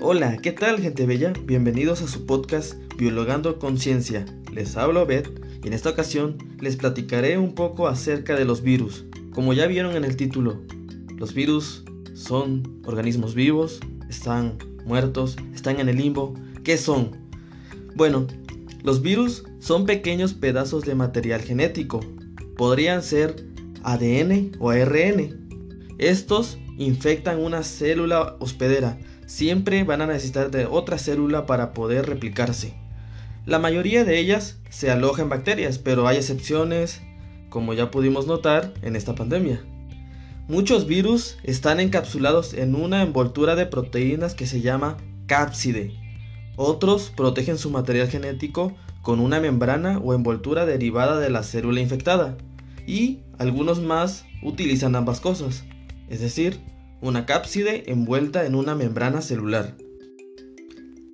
Hola, ¿qué tal gente bella? Bienvenidos a su podcast Biologando Conciencia. Les hablo Beth y en esta ocasión les platicaré un poco acerca de los virus. Como ya vieron en el título, los virus son organismos vivos, están muertos, están en el limbo. ¿Qué son? Bueno, los virus son pequeños pedazos de material genético. Podrían ser ADN o ARN. Estos infectan una célula hospedera siempre van a necesitar de otra célula para poder replicarse. La mayoría de ellas se aloja en bacterias, pero hay excepciones, como ya pudimos notar en esta pandemia. Muchos virus están encapsulados en una envoltura de proteínas que se llama cápside. Otros protegen su material genético con una membrana o envoltura derivada de la célula infectada. Y algunos más utilizan ambas cosas, es decir, una cápside envuelta en una membrana celular.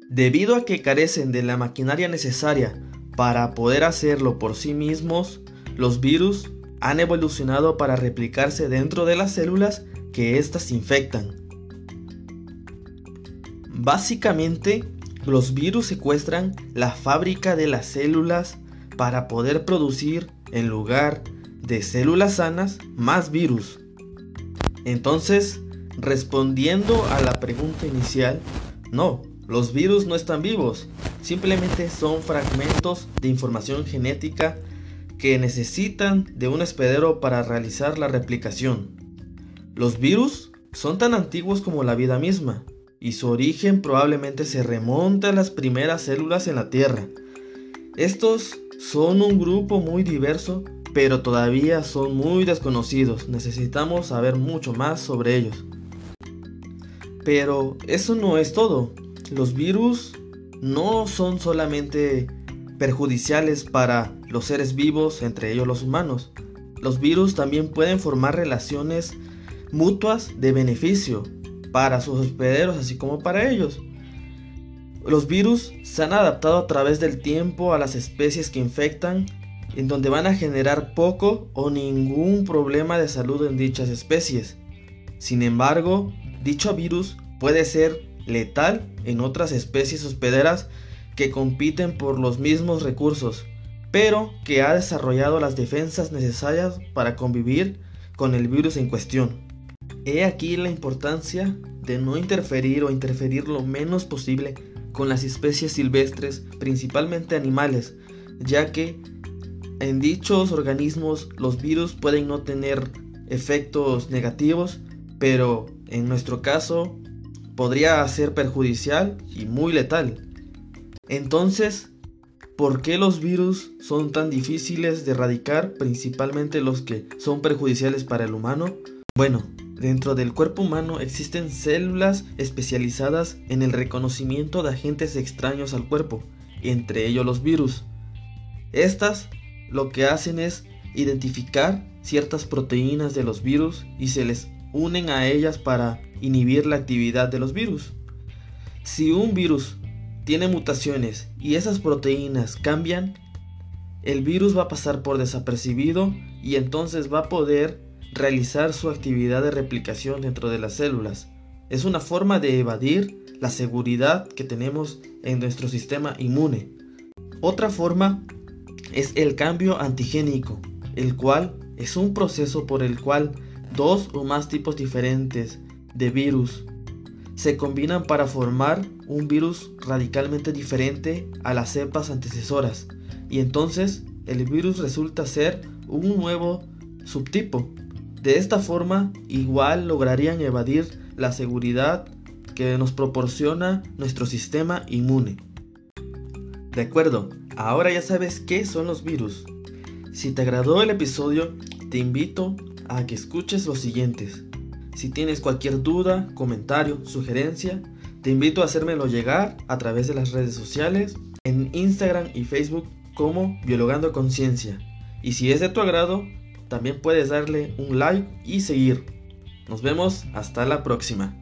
Debido a que carecen de la maquinaria necesaria para poder hacerlo por sí mismos, los virus han evolucionado para replicarse dentro de las células que éstas infectan. Básicamente, los virus secuestran la fábrica de las células para poder producir, en lugar de células sanas, más virus. Entonces, Respondiendo a la pregunta inicial, no, los virus no están vivos, simplemente son fragmentos de información genética que necesitan de un hospedero para realizar la replicación. Los virus son tan antiguos como la vida misma, y su origen probablemente se remonta a las primeras células en la Tierra. Estos son un grupo muy diverso, pero todavía son muy desconocidos. Necesitamos saber mucho más sobre ellos. Pero eso no es todo. Los virus no son solamente perjudiciales para los seres vivos, entre ellos los humanos. Los virus también pueden formar relaciones mutuas de beneficio para sus hospederos así como para ellos. Los virus se han adaptado a través del tiempo a las especies que infectan, en donde van a generar poco o ningún problema de salud en dichas especies. Sin embargo, Dicho virus puede ser letal en otras especies hospederas que compiten por los mismos recursos, pero que ha desarrollado las defensas necesarias para convivir con el virus en cuestión. He aquí la importancia de no interferir o interferir lo menos posible con las especies silvestres, principalmente animales, ya que en dichos organismos los virus pueden no tener efectos negativos, pero en nuestro caso podría ser perjudicial y muy letal. Entonces, ¿por qué los virus son tan difíciles de erradicar, principalmente los que son perjudiciales para el humano? Bueno, dentro del cuerpo humano existen células especializadas en el reconocimiento de agentes extraños al cuerpo, entre ellos los virus. Estas lo que hacen es identificar ciertas proteínas de los virus y se les unen a ellas para inhibir la actividad de los virus. Si un virus tiene mutaciones y esas proteínas cambian, el virus va a pasar por desapercibido y entonces va a poder realizar su actividad de replicación dentro de las células. Es una forma de evadir la seguridad que tenemos en nuestro sistema inmune. Otra forma es el cambio antigénico, el cual es un proceso por el cual dos o más tipos diferentes de virus se combinan para formar un virus radicalmente diferente a las cepas antecesoras y entonces el virus resulta ser un nuevo subtipo. De esta forma igual lograrían evadir la seguridad que nos proporciona nuestro sistema inmune. De acuerdo, ahora ya sabes qué son los virus. Si te agradó el episodio, te invito a que escuches los siguientes. Si tienes cualquier duda, comentario, sugerencia, te invito a hacérmelo llegar a través de las redes sociales, en Instagram y Facebook como Biologando Conciencia. Y si es de tu agrado, también puedes darle un like y seguir. Nos vemos hasta la próxima.